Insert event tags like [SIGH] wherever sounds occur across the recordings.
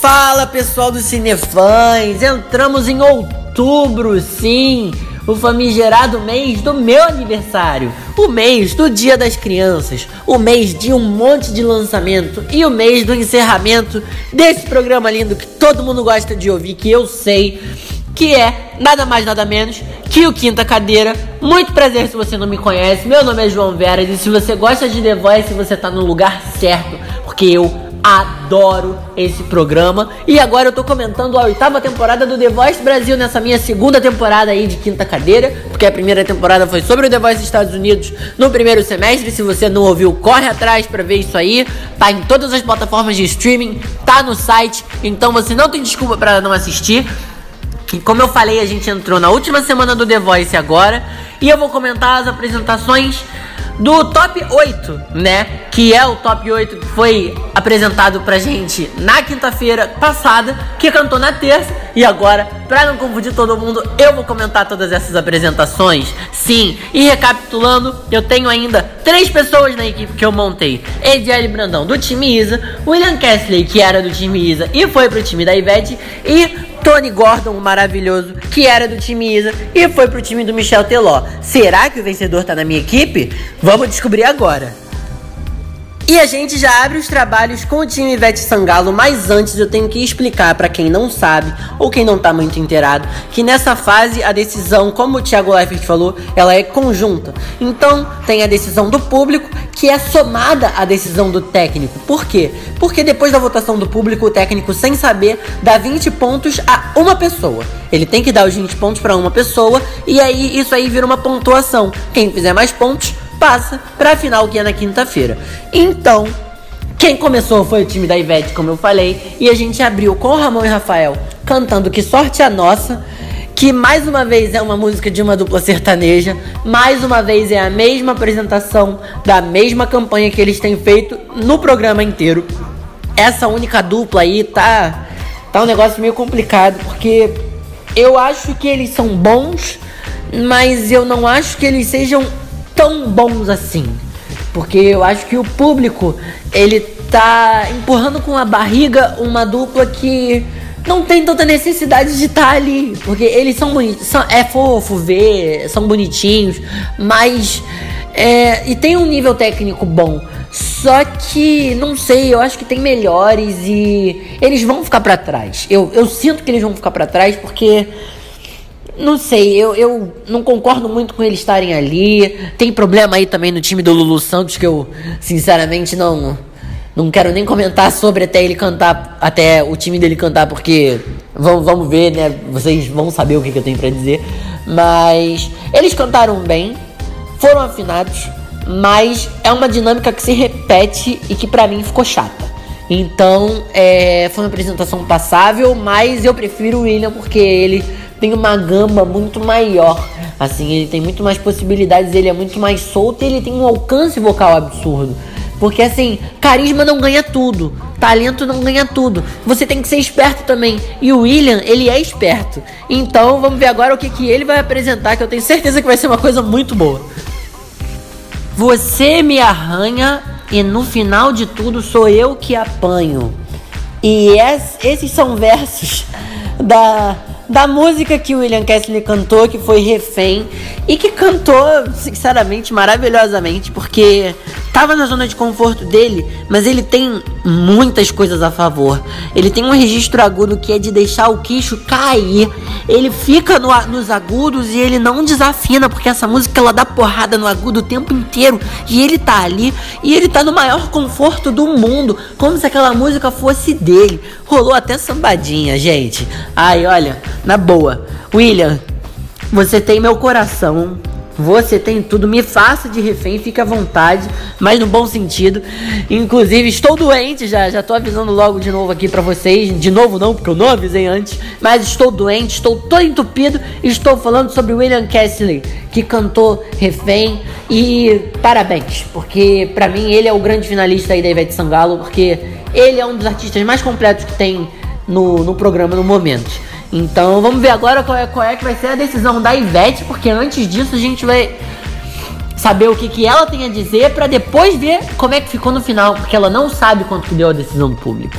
Fala pessoal do Cinefãs, entramos em outubro, sim, o famigerado mês do meu aniversário, o mês do Dia das Crianças, o mês de um monte de lançamento. E o mês do encerramento desse programa lindo que todo mundo gosta de ouvir, que eu sei que é nada mais nada menos que o Quinta Cadeira. Muito prazer se você não me conhece, meu nome é João Vera e se você gosta de The Voice, você tá no lugar certo, porque eu adoro esse programa. E agora eu tô comentando a oitava temporada do The Voice Brasil nessa minha segunda temporada aí de quinta cadeira, porque a primeira temporada foi sobre o The Voice Estados Unidos no primeiro semestre. Se você não ouviu, corre atrás para ver isso aí. Tá em todas as plataformas de streaming, tá no site, então você não tem desculpa para não assistir. E como eu falei, a gente entrou na última semana do The Voice agora, e eu vou comentar as apresentações do top 8, né? Que é o top 8 que foi apresentado pra gente na quinta-feira passada, que cantou na terça. E agora, pra não confundir todo mundo, eu vou comentar todas essas apresentações. Sim, e recapitulando, eu tenho ainda três pessoas na equipe que eu montei: Ediele Brandão do time Isa, William Kessley, que era do time Isa e foi pro time da Ivete, e Tony Gordon, o maravilhoso, que era do time Isa e foi pro time do Michel Teló. Será que o vencedor tá na minha equipe? Vamos descobrir agora. E a gente já abre os trabalhos com o time Ivete Sangalo, mas antes eu tenho que explicar para quem não sabe ou quem não tá muito inteirado que nessa fase a decisão, como o Thiago Leifert falou, ela é conjunta. Então tem a decisão do público que é somada à decisão do técnico. Por quê? Porque depois da votação do público, o técnico, sem saber, dá 20 pontos a uma pessoa. Ele tem que dar os 20 pontos para uma pessoa e aí isso aí vira uma pontuação. Quem fizer mais pontos passa para a final que é na quinta-feira. Então, quem começou foi o time da Ivete, como eu falei, e a gente abriu com Ramon e Rafael cantando Que Sorte a Nossa, que mais uma vez é uma música de uma dupla sertaneja, mais uma vez é a mesma apresentação da mesma campanha que eles têm feito no programa inteiro. Essa única dupla aí tá tá um negócio meio complicado, porque eu acho que eles são bons, mas eu não acho que eles sejam tão bons assim. Porque eu acho que o público, ele tá empurrando com a barriga uma dupla que não tem tanta necessidade de estar tá ali. Porque eles são bonitos. São, é fofo ver, são bonitinhos, mas. É, e tem um nível técnico bom. Só que, não sei, eu acho que tem melhores e eles vão ficar para trás. Eu, eu sinto que eles vão ficar para trás porque não sei, eu, eu não concordo muito com eles estarem ali. Tem problema aí também no time do Lulu Santos que eu, sinceramente, não não quero nem comentar sobre até ele cantar, até o time dele cantar, porque vamos, vamos ver, né? Vocês vão saber o que, que eu tenho para dizer. Mas eles cantaram bem, foram afinados, mas é uma dinâmica que se repete e que para mim ficou chata. Então, é, foi uma apresentação passável, mas eu prefiro o William porque ele tem uma gama muito maior. Assim, ele tem muito mais possibilidades, ele é muito mais solto e ele tem um alcance vocal absurdo. Porque assim, carisma não ganha tudo, talento não ganha tudo. Você tem que ser esperto também. E o William, ele é esperto. Então, vamos ver agora o que, que ele vai apresentar, que eu tenho certeza que vai ser uma coisa muito boa. Você me arranha e no final de tudo sou eu que apanho. E esses são versos [LAUGHS] da da música que o William Kessler cantou, que foi Refém, e que cantou, sinceramente, maravilhosamente, porque tava na zona de conforto dele, mas ele tem muitas coisas a favor. Ele tem um registro agudo que é de deixar o queixo cair. Ele fica no, nos agudos e ele não desafina, porque essa música ela dá porrada no agudo o tempo inteiro. E ele tá ali e ele tá no maior conforto do mundo, como se aquela música fosse dele. Rolou até sambadinha, gente. Ai, olha, na boa. William, você tem meu coração. Você tem tudo, me faça de refém, fique à vontade, mas no bom sentido. Inclusive, estou doente já, já tô avisando logo de novo aqui para vocês. De novo não, porque eu não avisei antes, mas estou doente, estou todo entupido estou falando sobre William Castley, que cantou refém e parabéns, porque para mim ele é o grande finalista aí da Ivete Sangalo, porque ele é um dos artistas mais completos que tem no, no programa no momento. Então vamos ver agora qual é, qual é que vai ser a decisão da Ivete, porque antes disso a gente vai saber o que, que ela tem a dizer para depois ver como é que ficou no final, porque ela não sabe quanto que deu a decisão do público.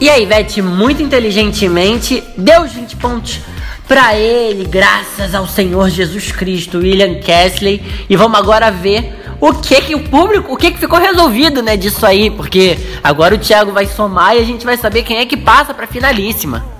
E a Ivete, muito inteligentemente, deu os 20 pontos para ele, graças ao Senhor Jesus Cristo, William Kesley. E vamos agora ver o que que o público, o que que ficou resolvido, né, disso aí, porque agora o Thiago vai somar e a gente vai saber quem é que passa para finalíssima.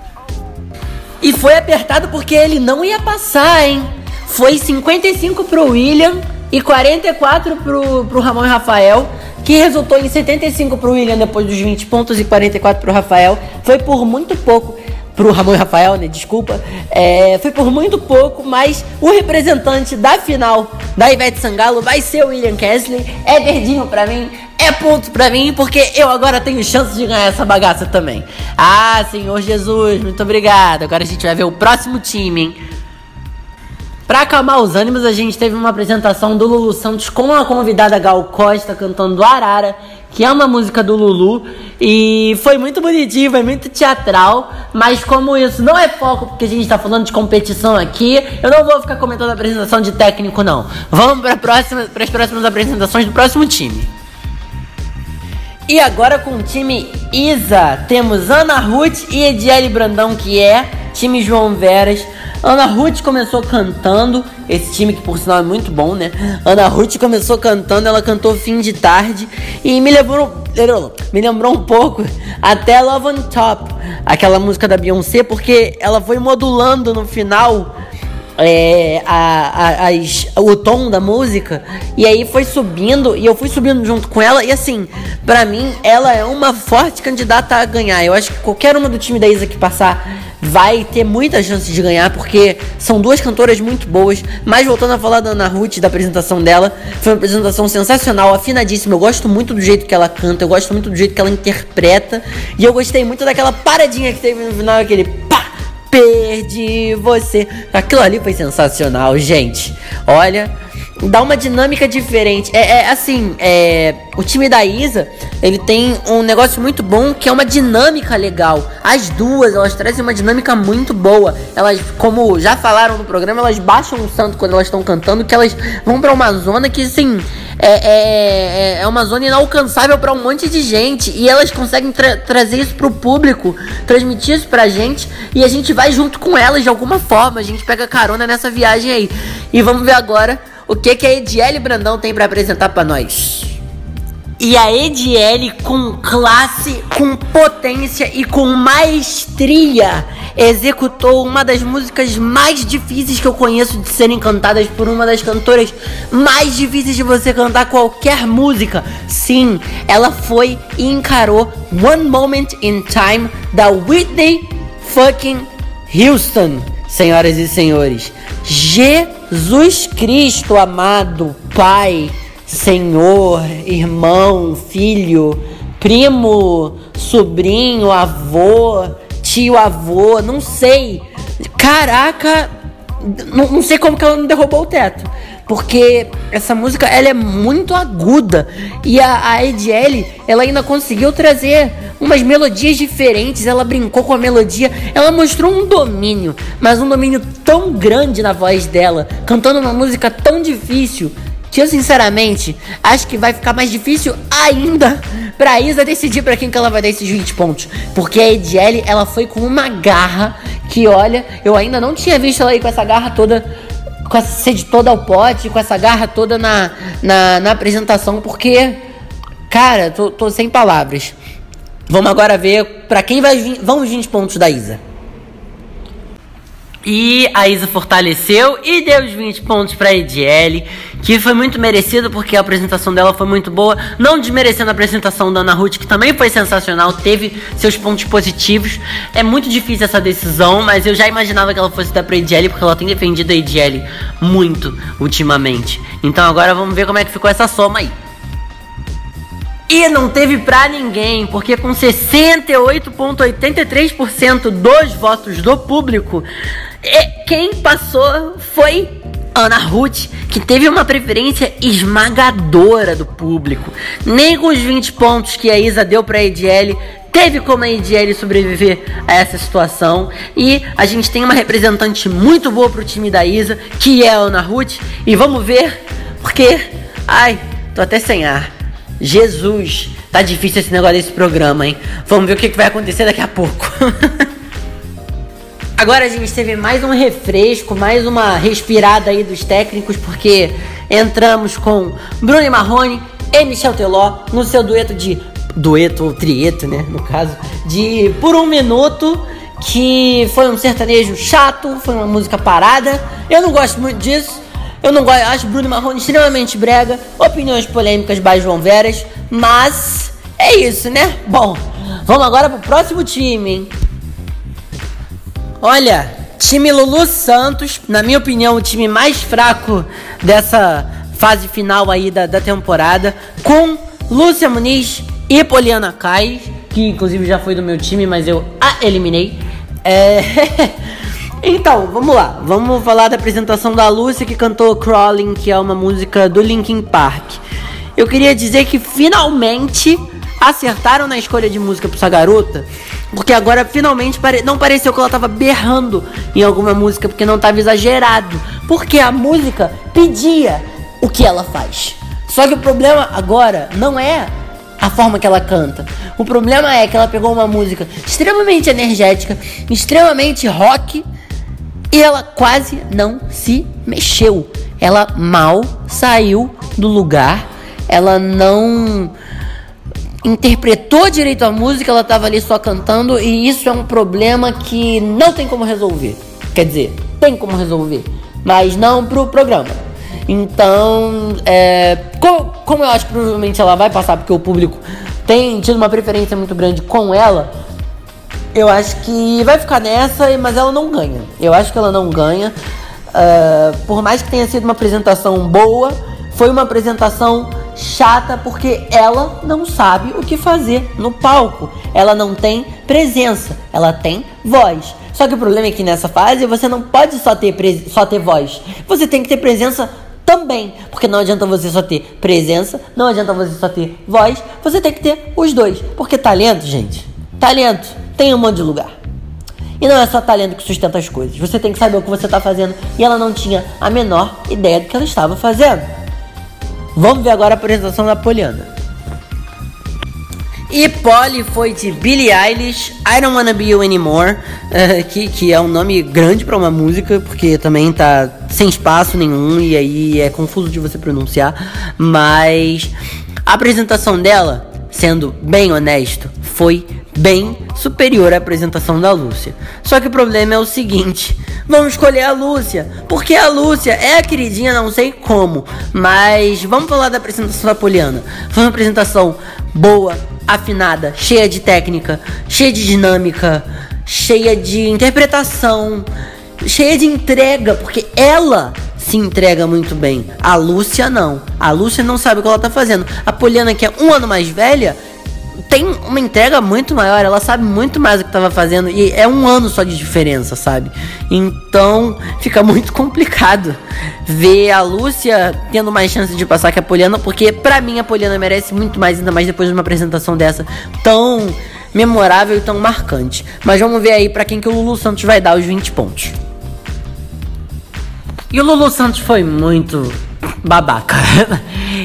E foi apertado porque ele não ia passar, hein? Foi 55 pro William e 44 pro, pro Ramon e Rafael, que resultou em 75 pro William depois dos 20 pontos e 44 pro Rafael. Foi por muito pouco pro Ramon e Rafael, né? Desculpa. É, foi por muito pouco, mas o representante da final da Ivete Sangalo vai ser o William Kesley. É verdinho pra mim, é ponto pra mim, porque eu agora tenho chance de ganhar essa bagaça também. Ah, Senhor Jesus, muito obrigado. Agora a gente vai ver o próximo time, hein? Pra acalmar os ânimos, a gente teve uma apresentação do Lulu Santos com a convidada Gal Costa cantando Arara, que é uma música do Lulu, e foi muito bonitinho, foi muito teatral, mas como isso não é foco, porque a gente tá falando de competição aqui, eu não vou ficar comentando a apresentação de técnico, não. Vamos para próxima, as próximas apresentações do próximo time. E agora com o time Isa, temos Ana Ruth e Ediele Brandão, que é time João Veras. Ana Ruth começou cantando, esse time que por sinal é muito bom, né? Ana Ruth começou cantando, ela cantou fim de tarde e me lembrou, me lembrou um pouco até Love on Top, aquela música da Beyoncé, porque ela foi modulando no final é, a, a, as, o tom da música e aí foi subindo e eu fui subindo junto com ela e assim, para mim ela é uma forte candidata a ganhar. Eu acho que qualquer uma do time da Isa que passar vai ter muita chance de ganhar porque são duas cantoras muito boas. Mas voltando a falar da Ana Ruth, da apresentação dela, foi uma apresentação sensacional, afinadíssima. Eu gosto muito do jeito que ela canta, eu gosto muito do jeito que ela interpreta e eu gostei muito daquela paradinha que teve no final, aquele perdi você. Aquilo ali foi sensacional, gente. Olha, dá uma dinâmica diferente. É, é, assim, é, o time da Isa, ele tem um negócio muito bom que é uma dinâmica legal. As duas, elas trazem uma dinâmica muito boa. Elas, como já falaram no programa, elas baixam o santo quando elas estão cantando, que elas vão para uma zona que, assim, é, é, é, é uma zona inalcançável para um monte de gente e elas conseguem tra trazer isso pro público, transmitir isso pra gente e a gente vai junto com elas de alguma forma. A gente pega carona nessa viagem aí. E vamos ver agora o que, que a Ediele Brandão tem para apresentar para nós. E a Ediele, com classe, com potência e com maestria, executou uma das músicas mais difíceis que eu conheço de serem cantadas por uma das cantoras mais difíceis de você cantar qualquer música. Sim, ela foi e encarou One Moment in Time da Whitney fucking Houston, senhoras e senhores. Jesus Cristo amado, Pai senhor, irmão, filho, primo, sobrinho, avô, tio avô, não sei. Caraca, não, não sei como que ela não derrubou o teto. Porque essa música ela é muito aguda e a, a Ediele ela ainda conseguiu trazer umas melodias diferentes. Ela brincou com a melodia, ela mostrou um domínio, mas um domínio tão grande na voz dela, cantando uma música tão difícil que eu sinceramente acho que vai ficar mais difícil ainda [LAUGHS] pra Isa decidir para quem que ela vai dar esses 20 pontos. Porque a Ediele, ela foi com uma garra que, olha, eu ainda não tinha visto ela aí com essa garra toda com essa sede toda ao pote, com essa garra toda na, na, na apresentação, porque, cara, tô, tô, sem palavras. Vamos agora ver para quem vai vir, vão os 20 pontos da Isa. E a Isa fortaleceu e deu os 20 pontos para Ediele, que foi muito merecido porque a apresentação dela foi muito boa, não desmerecendo a apresentação da Ana Ruth, que também foi sensacional, teve seus pontos positivos. É muito difícil essa decisão, mas eu já imaginava que ela fosse dar para Ediele, porque ela tem defendido a Ediele muito ultimamente. Então agora vamos ver como é que ficou essa soma aí. E não teve pra ninguém, porque com 68,83% dos votos do público, quem passou foi Ana Ruth, que teve uma preferência esmagadora do público. Nem com os 20 pontos que a Isa deu para a Ediele, teve como a Ediele sobreviver a essa situação. E a gente tem uma representante muito boa pro time da Isa, que é a Ana Ruth. E vamos ver, porque. Ai, tô até sem ar. Jesus Tá difícil esse negócio desse programa, hein? Vamos ver o que, que vai acontecer daqui a pouco. [LAUGHS] Agora a gente teve mais um refresco, mais uma respirada aí dos técnicos, porque entramos com Bruno Marrone e Michel Teló no seu dueto de. Dueto ou trieto, né? No caso, de Por um Minuto, que foi um sertanejo chato, foi uma música parada. Eu não gosto muito disso. Eu não gosto, acho Bruno Marrone extremamente brega, opiniões polêmicas by João Veras, mas é isso, né? Bom, vamos agora pro próximo time, hein? Olha, time Lulu Santos, na minha opinião, o time mais fraco dessa fase final aí da, da temporada, com Lúcia Muniz e Poliana Kai, que inclusive já foi do meu time, mas eu a eliminei. É... [LAUGHS] Então, vamos lá. Vamos falar da apresentação da Lúcia que cantou Crawling, que é uma música do Linkin Park. Eu queria dizer que finalmente acertaram na escolha de música pra essa garota, porque agora finalmente pare... não pareceu que ela tava berrando em alguma música, porque não tava exagerado. Porque a música pedia o que ela faz. Só que o problema agora não é a forma que ela canta. O problema é que ela pegou uma música extremamente energética, extremamente rock e ela quase não se mexeu. Ela mal saiu do lugar. Ela não interpretou direito a música, ela estava ali só cantando e isso é um problema que não tem como resolver. Quer dizer, tem como resolver, mas não pro programa. Então, é, como, como eu acho que provavelmente ela vai passar, porque o público tem tido uma preferência muito grande com ela, eu acho que vai ficar nessa, mas ela não ganha. Eu acho que ela não ganha. Uh, por mais que tenha sido uma apresentação boa, foi uma apresentação chata porque ela não sabe o que fazer no palco. Ela não tem presença, ela tem voz. Só que o problema é que nessa fase você não pode só ter, só ter voz. Você tem que ter presença também. Porque não adianta você só ter presença, não adianta você só ter voz, você tem que ter os dois. Porque talento, gente, talento tem um monte de lugar. E não é só talento que sustenta as coisas. Você tem que saber o que você está fazendo. E ela não tinha a menor ideia do que ela estava fazendo. Vamos ver agora a apresentação da Poliana. E Polly foi de Billie Eilish, I Don't Wanna Be You Anymore, uh, que, que é um nome grande para uma música, porque também tá sem espaço nenhum e aí é confuso de você pronunciar. Mas a apresentação dela, sendo bem honesto, foi bem superior à apresentação da Lúcia. Só que o problema é o seguinte: vamos escolher a Lúcia, porque a Lúcia é a queridinha, não sei como, mas vamos falar da apresentação da Poliana. Foi uma apresentação boa, afinada, cheia de técnica, cheia de dinâmica, cheia de interpretação, cheia de entrega, porque ela se entrega muito bem. A Lúcia não. A Lúcia não sabe o que ela tá fazendo. A Poliana, que é um ano mais velha, tem uma entrega muito maior, ela sabe muito mais o que estava fazendo e é um ano só de diferença, sabe? Então fica muito complicado ver a Lúcia tendo mais chance de passar que a Poliana, porque para mim a Poliana merece muito mais, ainda mais depois de uma apresentação dessa tão memorável e tão marcante. Mas vamos ver aí para quem que o Lulu Santos vai dar os 20 pontos. E o Lulu Santos foi muito babaca.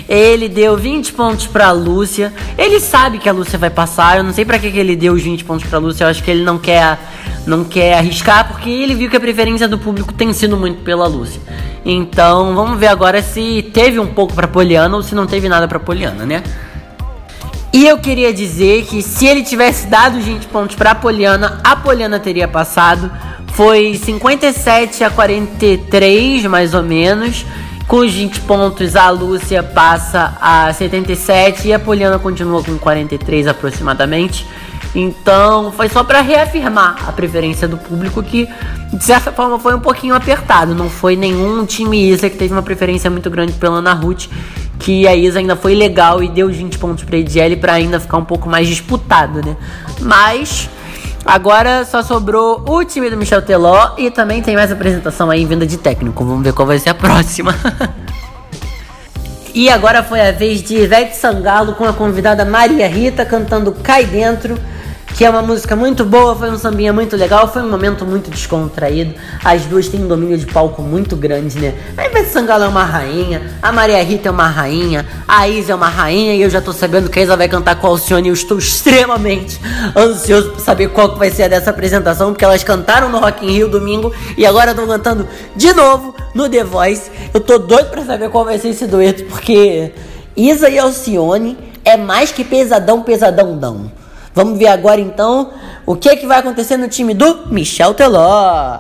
ele deu 20 pontos pra Lúcia. Ele sabe que a Lúcia vai passar. Eu não sei para que, que ele deu os 20 pontos pra Lúcia. Eu acho que ele não quer, não quer arriscar, porque ele viu que a preferência do público tem sido muito pela Lúcia. Então vamos ver agora se teve um pouco pra Poliana ou se não teve nada pra Poliana, né? E eu queria dizer que se ele tivesse dado os 20 pontos pra Poliana, a Poliana teria passado. Foi 57 a 43, mais ou menos. Com os 20 pontos, a Lúcia passa a 77 e a Poliana continua com 43 aproximadamente. Então, foi só para reafirmar a preferência do público que, de certa forma, foi um pouquinho apertado. Não foi nenhum time Isa que teve uma preferência muito grande pela Ana Ruth, que a Isa ainda foi legal e deu 20 pontos para Ediele para ainda ficar um pouco mais disputado, né? Mas Agora só sobrou o time do Michel Teló e também tem mais apresentação aí vinda de técnico. Vamos ver qual vai ser a próxima. [LAUGHS] e agora foi a vez de Ivete Sangalo com a convidada Maria Rita cantando Cai Dentro. Que é uma música muito boa, foi um sambinha muito legal, foi um momento muito descontraído. As duas têm um domínio de palco muito grande, né? A Ivete Sangalo é uma rainha, a Maria Rita é uma rainha, a Isa é uma rainha e eu já tô sabendo que a Isa vai cantar com a Alcione e eu estou extremamente ansioso pra saber qual que vai ser a dessa apresentação, porque elas cantaram no Rock in Rio domingo e agora estão cantando de novo no The Voice. Eu tô doido pra saber qual vai ser esse dueto, porque Isa e Alcione é mais que pesadão, pesadão, dão. Vamos ver agora então o que, é que vai acontecer no time do Michel Teló.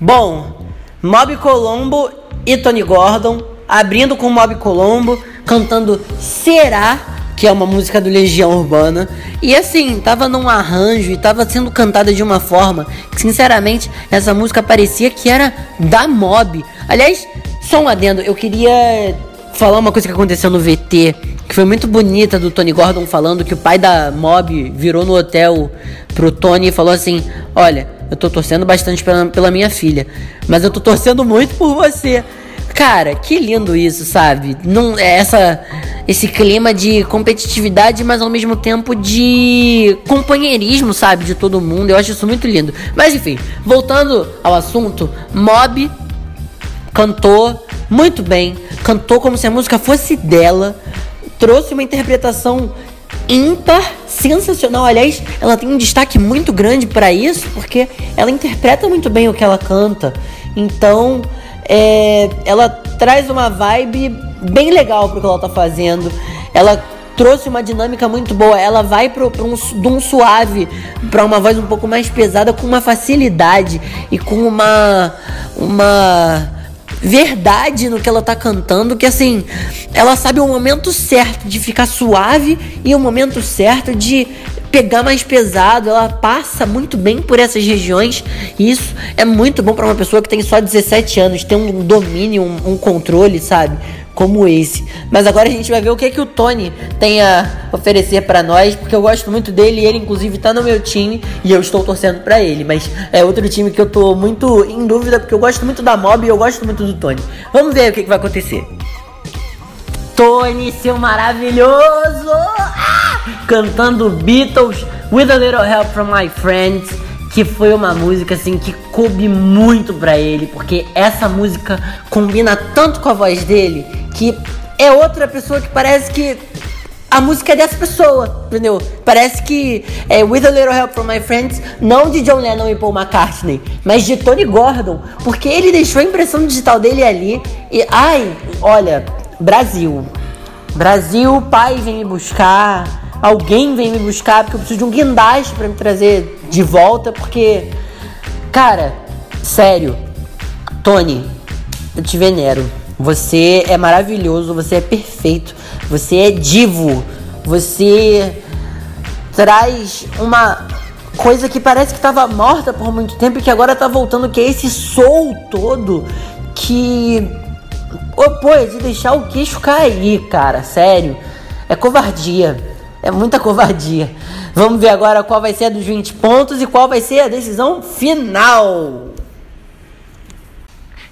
Bom, Mob Colombo e Tony Gordon abrindo com Mob Colombo, cantando Será, que é uma música do Legião Urbana. E assim, tava num arranjo e tava sendo cantada de uma forma que, sinceramente, essa música parecia que era da Mob. Aliás, só um adendo, eu queria falar uma coisa que aconteceu no VT, que foi muito bonita do Tony Gordon falando que o pai da Mob virou no hotel pro Tony e falou assim: Olha, eu tô torcendo bastante pela, pela minha filha, mas eu tô torcendo muito por você. Cara, que lindo isso, sabe? Não é essa esse clima de competitividade, mas ao mesmo tempo de companheirismo, sabe, de todo mundo. Eu acho isso muito lindo. Mas enfim, voltando ao assunto, Mob cantou muito bem, cantou como se a música fosse dela, trouxe uma interpretação ímpar, sensacional. Aliás, ela tem um destaque muito grande para isso, porque ela interpreta muito bem o que ela canta. Então, é, ela traz uma vibe bem legal pro que ela tá fazendo. Ela trouxe uma dinâmica muito boa. Ela vai pro, pro um, de um suave para uma voz um pouco mais pesada com uma facilidade e com uma uma verdade no que ela tá cantando, que assim, ela sabe o momento certo de ficar suave e o momento certo de pegar mais pesado, ela passa muito bem por essas regiões e isso é muito bom para uma pessoa que tem só 17 anos, ter um domínio, um, um controle, sabe? Como esse. Mas agora a gente vai ver o que que o Tony tem a oferecer para nós, porque eu gosto muito dele ele inclusive tá no meu time e eu estou torcendo para ele, mas é outro time que eu tô muito em dúvida porque eu gosto muito da Mob e eu gosto muito do Tony. Vamos ver o que que vai acontecer. Tony, seu maravilhoso! Ah! Cantando Beatles with a little help from my friends que foi uma música assim que coube muito para ele, porque essa música combina tanto com a voz dele que é outra pessoa que parece que a música é dessa pessoa, entendeu? Parece que é With a Little Help from My Friends, não de John Lennon e Paul McCartney, mas de Tony Gordon, porque ele deixou a impressão digital dele ali e ai, olha, Brasil. Brasil, pai vem me buscar, alguém vem me buscar porque eu preciso de um guindaste para me trazer de volta, porque cara, sério, Tony, eu te venero. Você é maravilhoso, você é perfeito, você é divo, você traz uma coisa que parece que estava morta por muito tempo e que agora tá voltando, que é esse soul todo que oh, pô, é de deixar o queixo cair, cara, sério. É covardia. É muita covardia. Vamos ver agora qual vai ser a dos 20 pontos e qual vai ser a decisão final.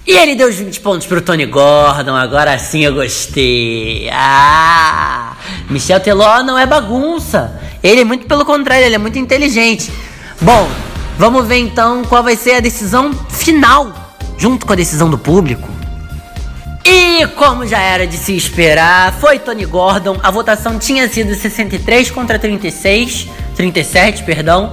E ele deu os 20 pontos pro Tony Gordon, agora sim eu gostei. Ah! Michel Teló não é bagunça. Ele é muito pelo contrário, ele é muito inteligente. Bom, vamos ver então qual vai ser a decisão final, junto com a decisão do público. E como já era de se esperar, foi Tony Gordon. A votação tinha sido 63 contra 36, 37, perdão.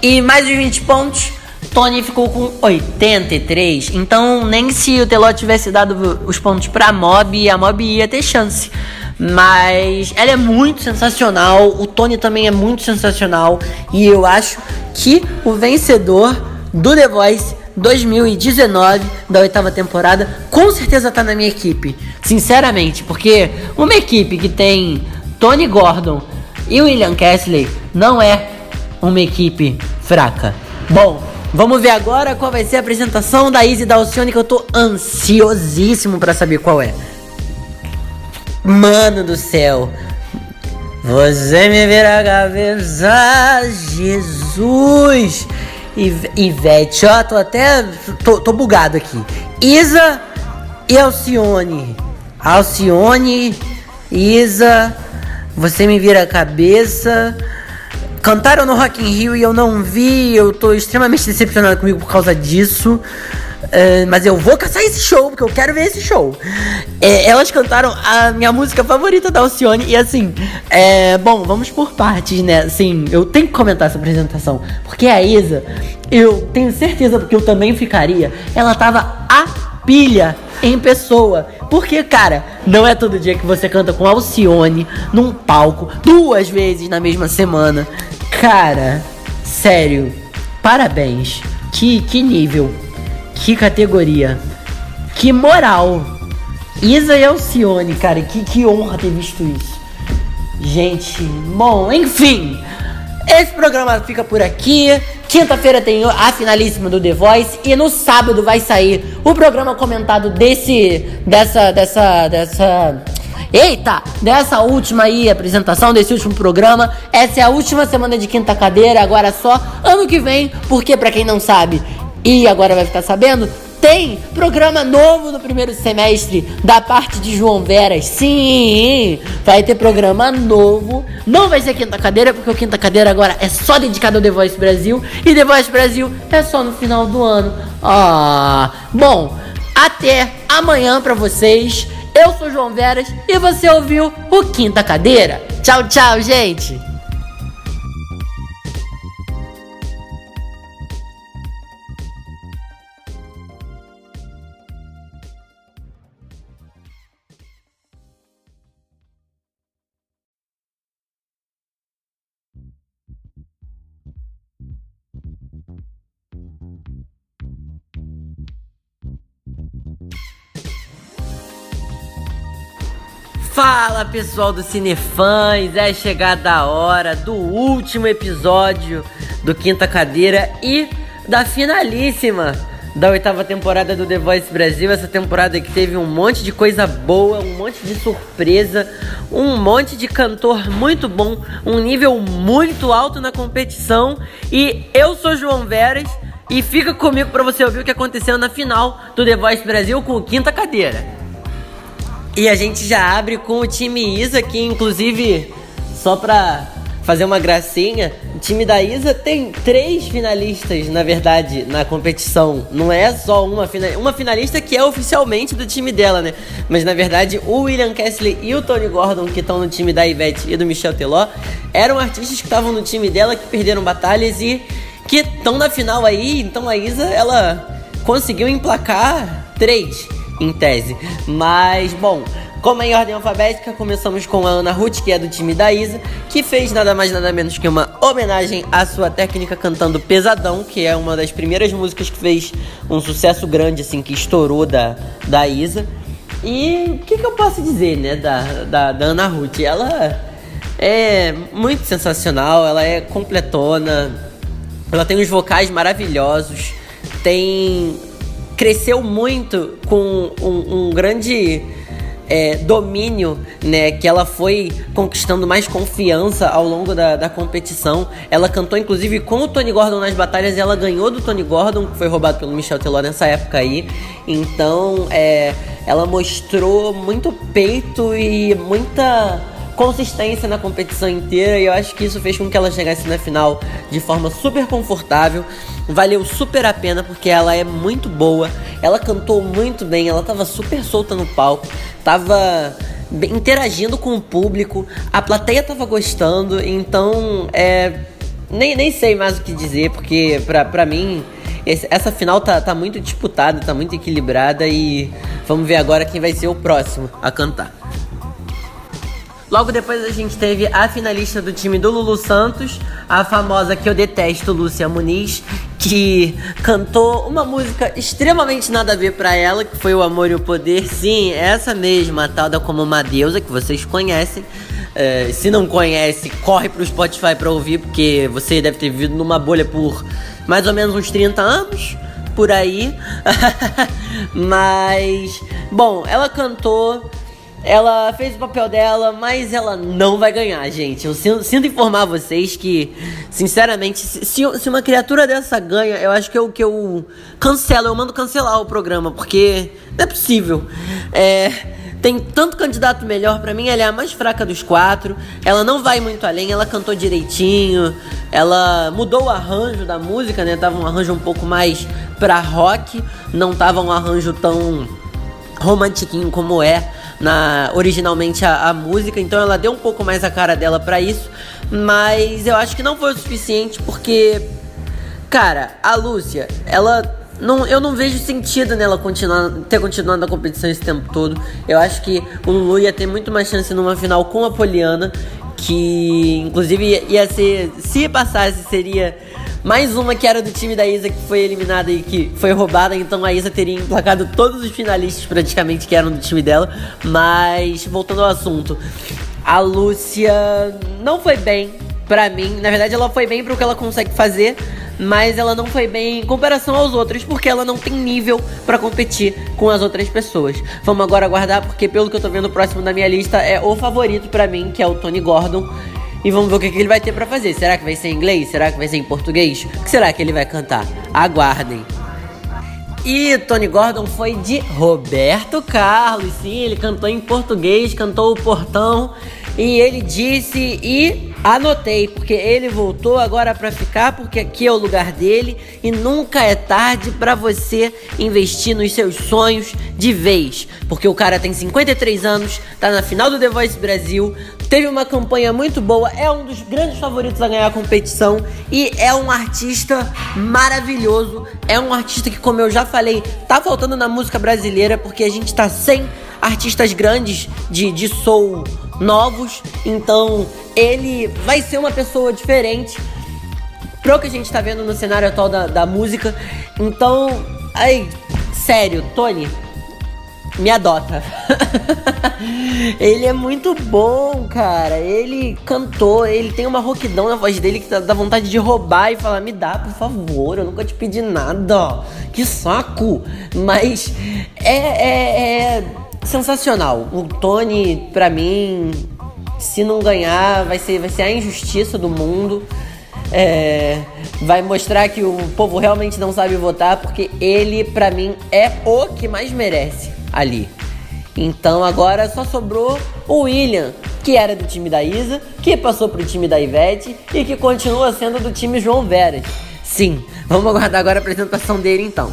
E mais de 20 pontos Tony ficou com 83. Então, nem se o Teló tivesse dado os pontos pra Mob, a Mob ia ter chance. Mas ela é muito sensacional. O Tony também é muito sensacional. E eu acho que o vencedor do The Voice 2019 da oitava temporada com certeza tá na minha equipe. Sinceramente, porque uma equipe que tem Tony Gordon e William Kesley não é uma equipe fraca. Bom, Vamos ver agora qual vai ser a apresentação da Izzy da Alcione, que eu tô ansiosíssimo para saber qual é. Mano do céu. Você me vira a cabeça, Jesus. Ivete, ó, tô até. Tô, tô bugado aqui. Isa e Alcione. Alcione, Isa, você me vira a cabeça. Cantaram no Rock in Rio e eu não vi. Eu tô extremamente decepcionado comigo por causa disso. É, mas eu vou caçar esse show, porque eu quero ver esse show. É, elas cantaram a minha música favorita da Alcione. E assim, é, bom, vamos por partes, né? Assim, eu tenho que comentar essa apresentação. Porque a Isa, eu tenho certeza que eu também ficaria. Ela tava a pilha em pessoa. Porque, cara, não é todo dia que você canta com Alcione num palco duas vezes na mesma semana. Cara, sério, parabéns. Que, que nível. Que categoria. Que moral. Isa e Alcione, cara, que, que honra ter visto isso. Gente, bom, enfim. Esse programa fica por aqui. Quinta-feira tem a finalíssima do The Voice e no sábado vai sair o programa comentado desse dessa dessa dessa Eita, dessa última aí apresentação desse último programa. Essa é a última semana de quinta cadeira, agora só ano que vem, porque para quem não sabe, e agora vai ficar sabendo, tem programa novo no primeiro semestre da parte de João Veras. Sim, vai ter programa novo. Não vai ser quinta cadeira, porque o quinta cadeira agora é só dedicado ao The Voice Brasil. E The Voice Brasil é só no final do ano. Ah, bom, até amanhã pra vocês. Eu sou João Veras e você ouviu o Quinta Cadeira. Tchau, tchau, gente! Fala pessoal do Cinefãs, é chegada a hora do último episódio do Quinta Cadeira e da finalíssima da oitava temporada do The Voice Brasil. Essa temporada que teve um monte de coisa boa, um monte de surpresa, um monte de cantor muito bom, um nível muito alto na competição. E eu sou João Veras e fica comigo para você ouvir o que aconteceu na final do The Voice Brasil com o Quinta Cadeira. E a gente já abre com o time Isa, que inclusive, só pra fazer uma gracinha, o time da Isa tem três finalistas, na verdade, na competição. Não é só uma finalista, uma finalista que é oficialmente do time dela, né? Mas na verdade, o William Kessler e o Tony Gordon, que estão no time da Ivete e do Michel Teló, eram artistas que estavam no time dela, que perderam batalhas e que estão na final aí. Então a Isa, ela conseguiu emplacar três em tese. Mas, bom, como é em ordem alfabética, começamos com a Ana Ruth, que é do time da Isa, que fez nada mais nada menos que uma homenagem à sua técnica cantando Pesadão, que é uma das primeiras músicas que fez um sucesso grande, assim, que estourou da, da Isa. E o que, que eu posso dizer, né, da, da, da Ana Ruth? Ela é muito sensacional, ela é completona, ela tem uns vocais maravilhosos, tem cresceu muito com um, um grande é, domínio, né? Que ela foi conquistando mais confiança ao longo da, da competição. Ela cantou, inclusive, com o Tony Gordon nas batalhas e ela ganhou do Tony Gordon, que foi roubado pelo Michel Teló nessa época aí. Então, é, ela mostrou muito peito e muita consistência na competição inteira e eu acho que isso fez com que ela chegasse na final de forma super confortável. Valeu super a pena porque ela é muito boa, ela cantou muito bem, ela tava super solta no palco, tava interagindo com o público, a plateia tava gostando, então é. Nem, nem sei mais o que dizer, porque pra, pra mim esse, essa final tá, tá muito disputada, tá muito equilibrada e vamos ver agora quem vai ser o próximo a cantar. Logo depois a gente teve a finalista do time do Lulu Santos, a famosa que eu detesto, Lúcia Muniz, que cantou uma música extremamente nada a ver para ela, que foi o Amor e o Poder. Sim, essa mesma, tal da Como uma Deusa, que vocês conhecem. É, se não conhece, corre pro Spotify pra ouvir, porque você deve ter vivido numa bolha por mais ou menos uns 30 anos por aí. [LAUGHS] Mas, bom, ela cantou ela fez o papel dela, mas ela não vai ganhar, gente. Eu sinto, sinto informar vocês que, sinceramente, se, se, uma criatura dessa ganha, eu acho que eu, que eu cancelo, eu mando cancelar o programa, porque não é possível. É, Tem tanto candidato melhor, para mim ela é a mais fraca dos quatro. Ela não vai muito além, ela cantou direitinho. Ela mudou o arranjo da música, né? Tava um arranjo um pouco mais pra rock, não tava um arranjo tão romantiquinho como é na originalmente a, a, música, então ela deu um pouco mais a cara dela para isso, mas eu acho que não foi o suficiente porque cara, a Lúcia, ela não, eu não vejo sentido nela continuar, ter continuado na competição esse tempo todo. Eu acho que o Lulu ia ter muito mais chance numa final com a Poliana, que inclusive ia ser, se passasse, seria mais uma que era do time da Isa que foi eliminada e que foi roubada, então a Isa teria emplacado todos os finalistas praticamente que eram do time dela. Mas voltando ao assunto, a Lúcia não foi bem pra mim. Na verdade, ela foi bem pro que ela consegue fazer mas ela não foi bem em comparação aos outros, porque ela não tem nível para competir com as outras pessoas. Vamos agora aguardar, porque pelo que eu tô vendo, o próximo da minha lista é o favorito para mim, que é o Tony Gordon. E vamos ver o que, que ele vai ter para fazer. Será que vai ser em inglês? Será que vai ser em português? O que será que ele vai cantar? Aguardem. E Tony Gordon foi de Roberto Carlos. Sim, ele cantou em português, cantou o portão. E ele disse e Anotei, porque ele voltou agora para ficar, porque aqui é o lugar dele e nunca é tarde para você investir nos seus sonhos de vez. Porque o cara tem 53 anos, tá na final do The Voice Brasil, teve uma campanha muito boa, é um dos grandes favoritos a ganhar a competição e é um artista maravilhoso. É um artista que, como eu já falei, tá faltando na música brasileira porque a gente tá sem artistas grandes de, de soul novos. Então ele vai ser uma pessoa diferente pro que a gente tá vendo no cenário atual da, da música. Então, aí, sério, Tony, me adota. [LAUGHS] ele é muito bom, cara. Ele cantou, ele tem uma roquidão na voz dele que dá vontade de roubar e falar: Me dá, por favor, eu nunca te pedi nada. Que saco! Mas é, é, é sensacional. O Tony, pra mim, se não ganhar, vai ser, vai ser a injustiça do mundo. É, vai mostrar que o povo realmente não sabe votar, porque ele, pra mim, é o que mais merece ali. Então agora só sobrou o William, que era do time da Isa, que passou pro time da Ivete e que continua sendo do time João Veras. Sim, vamos aguardar agora a apresentação dele então.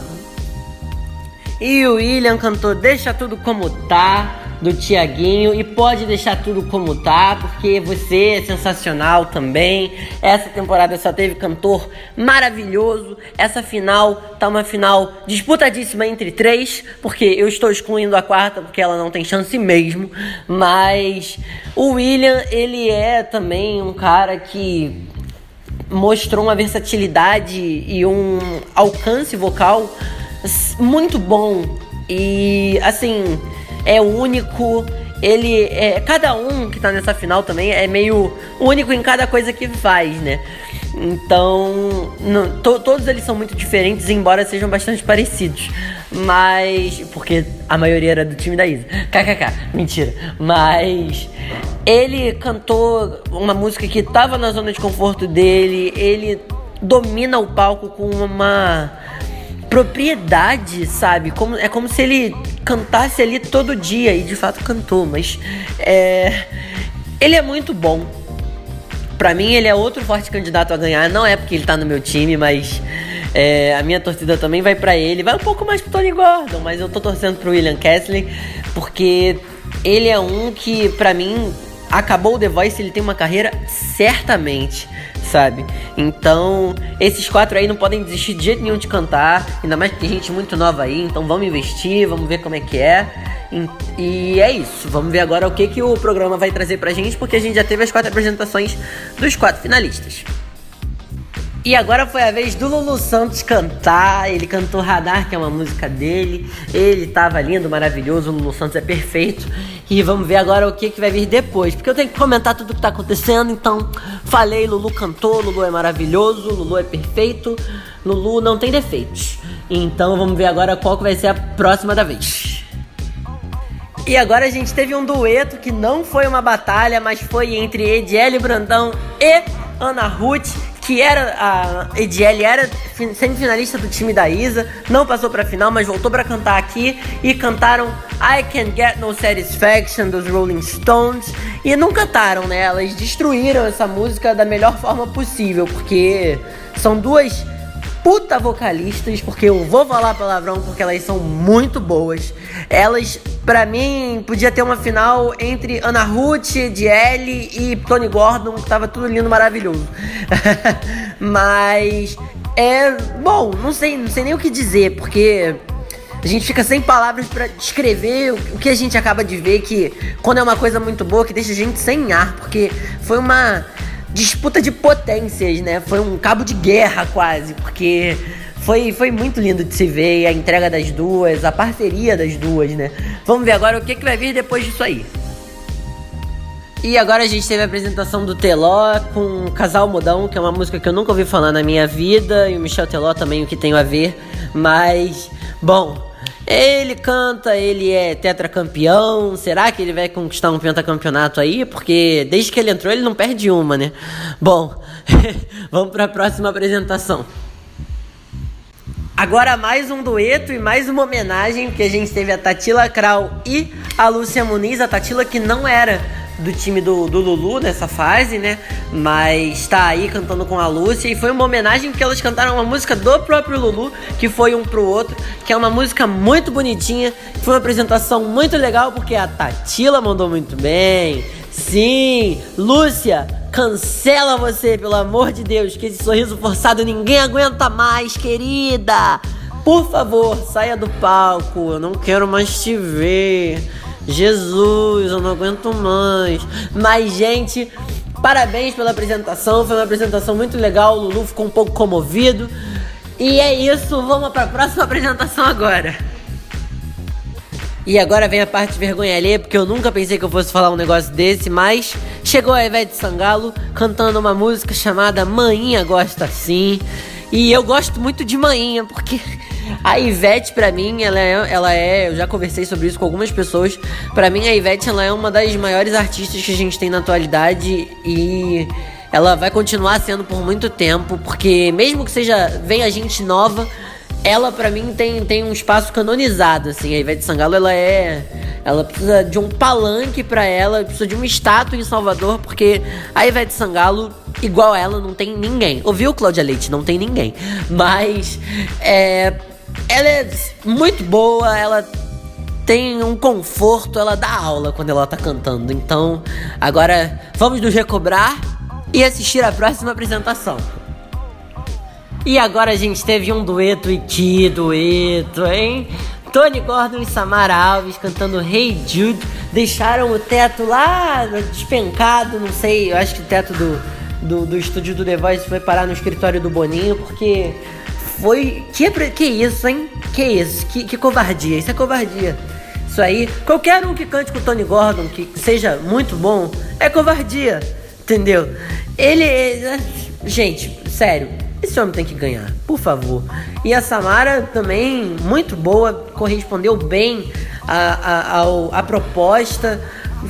E o William cantou Deixa Tudo Como Tá, do Tiaguinho. E pode deixar tudo como tá, porque você é sensacional também. Essa temporada só teve cantor maravilhoso. Essa final tá uma final disputadíssima entre três, porque eu estou excluindo a quarta, porque ela não tem chance mesmo. Mas o William, ele é também um cara que mostrou uma versatilidade e um alcance vocal muito bom e assim é único. Ele é cada um que tá nessa final também é meio único em cada coisa que faz, né? Então, não, to, todos eles são muito diferentes, embora sejam bastante parecidos. Mas. Porque a maioria era do time da Isa. [LAUGHS] KKK, mentira. Mas. Ele cantou uma música que tava na zona de conforto dele. Ele domina o palco com uma propriedade, sabe? Como, é como se ele cantasse ali todo dia, e de fato cantou, mas é, ele é muito bom. Pra mim, ele é outro forte candidato a ganhar. Não é porque ele tá no meu time, mas é, a minha torcida também vai para ele. Vai um pouco mais pro Tony Gordon, mas eu tô torcendo pro William Kessler, porque ele é um que, pra mim, acabou o The Voice, ele tem uma carreira certamente sabe? Então, esses quatro aí não podem desistir de jeito nenhum de cantar, ainda mais que tem gente muito nova aí, então vamos investir, vamos ver como é que é. E é isso, vamos ver agora o que, que o programa vai trazer pra gente, porque a gente já teve as quatro apresentações dos quatro finalistas. E agora foi a vez do Lulu Santos cantar. Ele cantou Radar, que é uma música dele. Ele tava lindo, maravilhoso. O Lulu Santos é perfeito. E vamos ver agora o que, que vai vir depois. Porque eu tenho que comentar tudo que tá acontecendo. Então, falei: Lulu cantou, Lulu é maravilhoso, Lulu é perfeito. Lulu não tem defeitos. Então, vamos ver agora qual que vai ser a próxima da vez. E agora a gente teve um dueto que não foi uma batalha, mas foi entre Ediele Brandão e Ana Ruth que era a Edielle era semifinalista do time da Isa, não passou para final, mas voltou para cantar aqui e cantaram I Can Get No Satisfaction dos Rolling Stones e não cantaram, né? Elas destruíram essa música da melhor forma possível, porque são duas puta vocalistas, porque eu vou falar palavrão porque elas são muito boas. Elas, para mim, podia ter uma final entre Ana Ruth, Edielle e Tony Gordon, que tava tudo lindo, maravilhoso. [LAUGHS] Mas é bom, não sei, não sei nem o que dizer, porque a gente fica sem palavras para descrever o que a gente acaba de ver que quando é uma coisa muito boa que deixa a gente sem ar, porque foi uma disputa de potências, né? Foi um cabo de guerra quase, porque foi, foi muito lindo de se ver a entrega das duas, a parceria das duas, né? Vamos ver agora o que, que vai vir depois disso aí. E agora a gente teve a apresentação do Teló com Casal Modão, que é uma música que eu nunca ouvi falar na minha vida, e o Michel Teló também, o que tem a ver, mas, bom, ele canta, ele é tetracampeão. Será que ele vai conquistar um pentacampeonato aí? Porque desde que ele entrou, ele não perde uma, né? Bom, [LAUGHS] vamos para a próxima apresentação. Agora mais um dueto e mais uma homenagem, que a gente teve a Tatila Kral e a Lúcia Muniz, a Tatila que não era do time do, do Lulu nessa fase, né? Mas tá aí cantando com a Lúcia e foi uma homenagem porque elas cantaram uma música do próprio Lulu, que foi um pro outro, que é uma música muito bonitinha, foi uma apresentação muito legal porque a Tatila mandou muito bem. Sim, Lúcia, cancela você, pelo amor de Deus, que esse sorriso forçado ninguém aguenta mais, querida. Por favor, saia do palco, eu não quero mais te ver. Jesus, eu não aguento mais. Mas, gente, parabéns pela apresentação. Foi uma apresentação muito legal. O Lulu ficou um pouco comovido. E é isso, vamos para a próxima apresentação agora. E agora vem a parte de vergonha alheia, porque eu nunca pensei que eu fosse falar um negócio desse, mas chegou a Ivete Sangalo cantando uma música chamada Maninha Gosta Assim. E eu gosto muito de Maninha, porque a Ivete, pra mim, ela é, ela é. Eu já conversei sobre isso com algumas pessoas. Pra mim, a Ivete ela é uma das maiores artistas que a gente tem na atualidade e ela vai continuar sendo por muito tempo, porque mesmo que seja venha gente nova, ela para mim tem, tem um espaço canonizado, assim. A Ivete Sangalo, ela é ela precisa de um palanque para ela, precisa de uma estátua em Salvador, porque a Ivete Sangalo igual ela não tem ninguém. Ouviu Cláudia Leite? Não tem ninguém. Mas é ela é muito boa, ela tem um conforto, ela dá aula quando ela tá cantando. Então, agora vamos nos recobrar e assistir a próxima apresentação. E agora a gente teve um dueto e que dueto, hein? Tony Gordon e Samara Alves cantando Hey Jude deixaram o teto lá despencado, não sei, eu acho que o teto do, do, do estúdio do The Voice foi parar no escritório do Boninho, porque foi. Que, que isso, hein? Que isso? Que, que covardia. Isso é covardia. Isso aí, qualquer um que cante com o Tony Gordon, que seja muito bom, é covardia. Entendeu? Ele. Gente, sério, esse homem tem que ganhar, por favor. E a Samara também, muito boa, correspondeu bem à, a, proposta.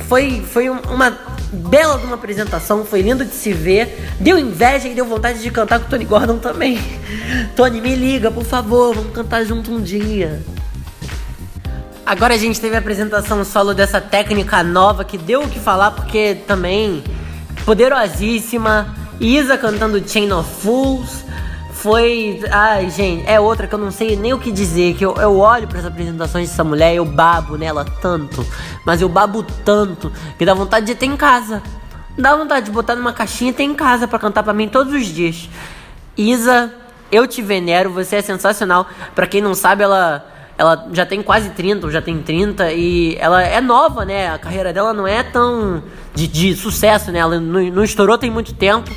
Foi, foi uma bela uma apresentação, foi lindo de se ver. Deu inveja e deu vontade de cantar com o Tony Gordon também. [LAUGHS] Tony, me liga, por favor, vamos cantar junto um dia. Agora a gente teve a apresentação solo dessa técnica nova que deu o que falar, porque também poderosíssima. Isa cantando Chain of Fools. Foi. Ai, gente, é outra que eu não sei nem o que dizer. Que eu, eu olho para as apresentações dessa mulher eu babo nela tanto. Mas eu babo tanto que dá vontade de ter em casa. Dá vontade de botar numa caixinha e ter em casa para cantar para mim todos os dias. Isa, eu te venero, você é sensacional. Para quem não sabe, ela ela já tem quase 30, ou já tem 30, e ela é nova, né? A carreira dela não é tão de, de sucesso, né? Ela não, não estourou tem muito tempo.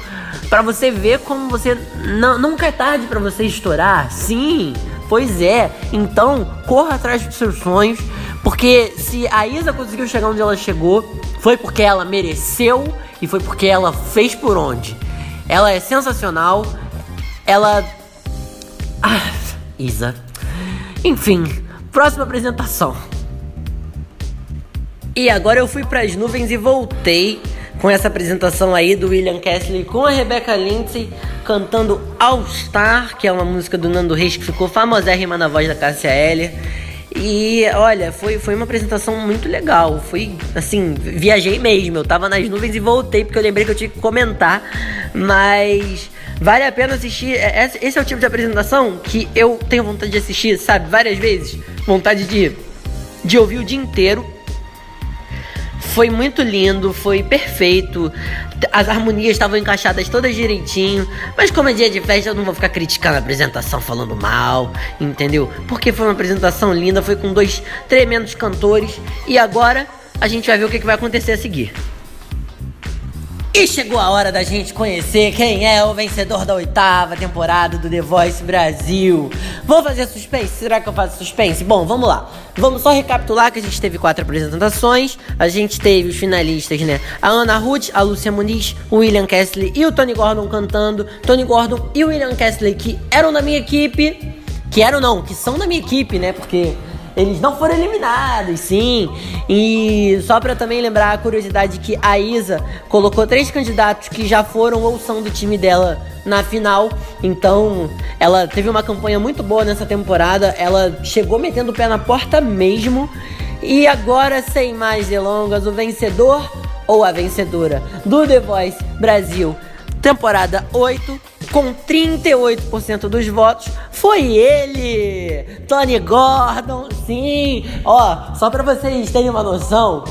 para você ver como você. Não, nunca é tarde para você estourar. Sim, pois é. Então, corra atrás dos seus sonhos. Porque se a Isa conseguiu chegar onde ela chegou, foi porque ela mereceu e foi porque ela fez por onde. Ela é sensacional. Ela. Ah, Isa. Enfim, próxima apresentação. E agora eu fui para as nuvens e voltei com essa apresentação aí do William Castley com a Rebecca Lindsay cantando All Star, que é uma música do Nando Reis que ficou famosérrima na voz da Cássia Eller. E olha, foi, foi uma apresentação muito legal. Foi assim, viajei mesmo. Eu tava nas nuvens e voltei porque eu lembrei que eu tinha que comentar. Mas vale a pena assistir. É, esse é o tipo de apresentação que eu tenho vontade de assistir, sabe, várias vezes. Vontade de, de ouvir o dia inteiro foi muito lindo, foi perfeito. As harmonias estavam encaixadas todas direitinho. Mas como é dia de festa, eu não vou ficar criticando a apresentação, falando mal, entendeu? Porque foi uma apresentação linda, foi com dois tremendos cantores. E agora a gente vai ver o que vai acontecer a seguir. E chegou a hora da gente conhecer quem é o vencedor da oitava temporada do The Voice Brasil. Vou fazer suspense? Será que eu faço suspense? Bom, vamos lá. Vamos só recapitular que a gente teve quatro apresentações. A gente teve os finalistas, né? A Ana Ruth, a Lúcia Muniz, o William Kessley e o Tony Gordon cantando. Tony Gordon e o William Kessley que eram da minha equipe. Que eram não, que são da minha equipe, né? Porque eles não foram eliminados, sim. E só para também lembrar a curiosidade que a Isa colocou três candidatos que já foram ou são do time dela na final. Então, ela teve uma campanha muito boa nessa temporada. Ela chegou metendo o pé na porta mesmo. E agora, sem mais delongas, o vencedor ou a vencedora do The Voice Brasil, temporada 8 com 38% dos votos, foi ele! Tony Gordon, sim! Ó, só para vocês terem uma noção,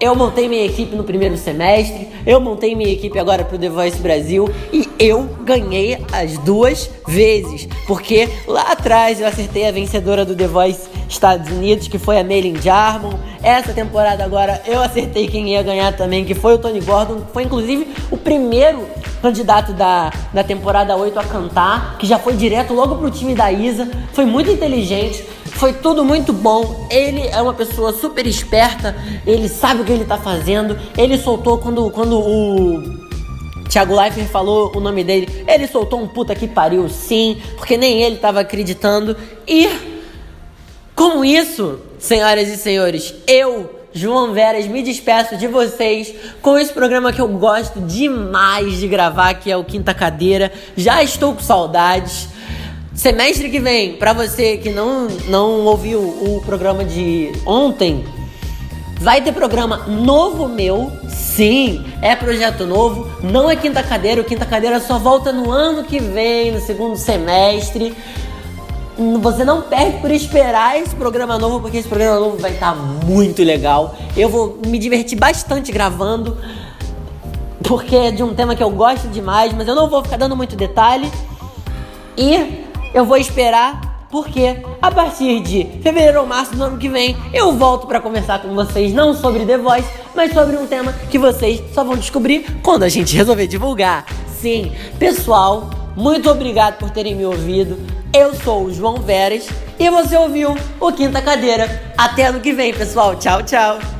eu montei minha equipe no primeiro semestre, eu montei minha equipe agora pro The Voice Brasil e eu ganhei as duas vezes, porque lá atrás eu acertei a vencedora do The Voice Estados Unidos, que foi a Maylin Jarmon. Essa temporada agora eu acertei quem ia ganhar também, que foi o Tony Gordon, foi inclusive o primeiro candidato da, da temporada 8 a cantar, que já foi direto logo pro time da Isa, foi muito inteligente, foi tudo muito bom. Ele é uma pessoa super esperta, ele sabe o que ele tá fazendo. Ele soltou quando, quando o Thiago Leifert falou o nome dele, ele soltou um puta que pariu sim, porque nem ele tava acreditando. E com isso, senhoras e senhores, eu João Veras, me despeço de vocês com esse programa que eu gosto demais de gravar, que é o Quinta Cadeira. Já estou com saudades. Semestre que vem, para você que não, não ouviu o programa de ontem, vai ter programa novo meu. Sim, é projeto novo. Não é Quinta Cadeira, o Quinta Cadeira só volta no ano que vem, no segundo semestre você não perde por esperar esse programa novo, porque esse programa novo vai estar tá muito legal. Eu vou me divertir bastante gravando, porque é de um tema que eu gosto demais, mas eu não vou ficar dando muito detalhe. E eu vou esperar, porque a partir de fevereiro ou março do ano que vem eu volto para conversar com vocês, não sobre The Voice, mas sobre um tema que vocês só vão descobrir quando a gente [LAUGHS] resolver divulgar. Sim, pessoal, muito obrigado por terem me ouvido. Eu sou o João Veras e você ouviu o Quinta Cadeira. Até ano que vem, pessoal. Tchau, tchau.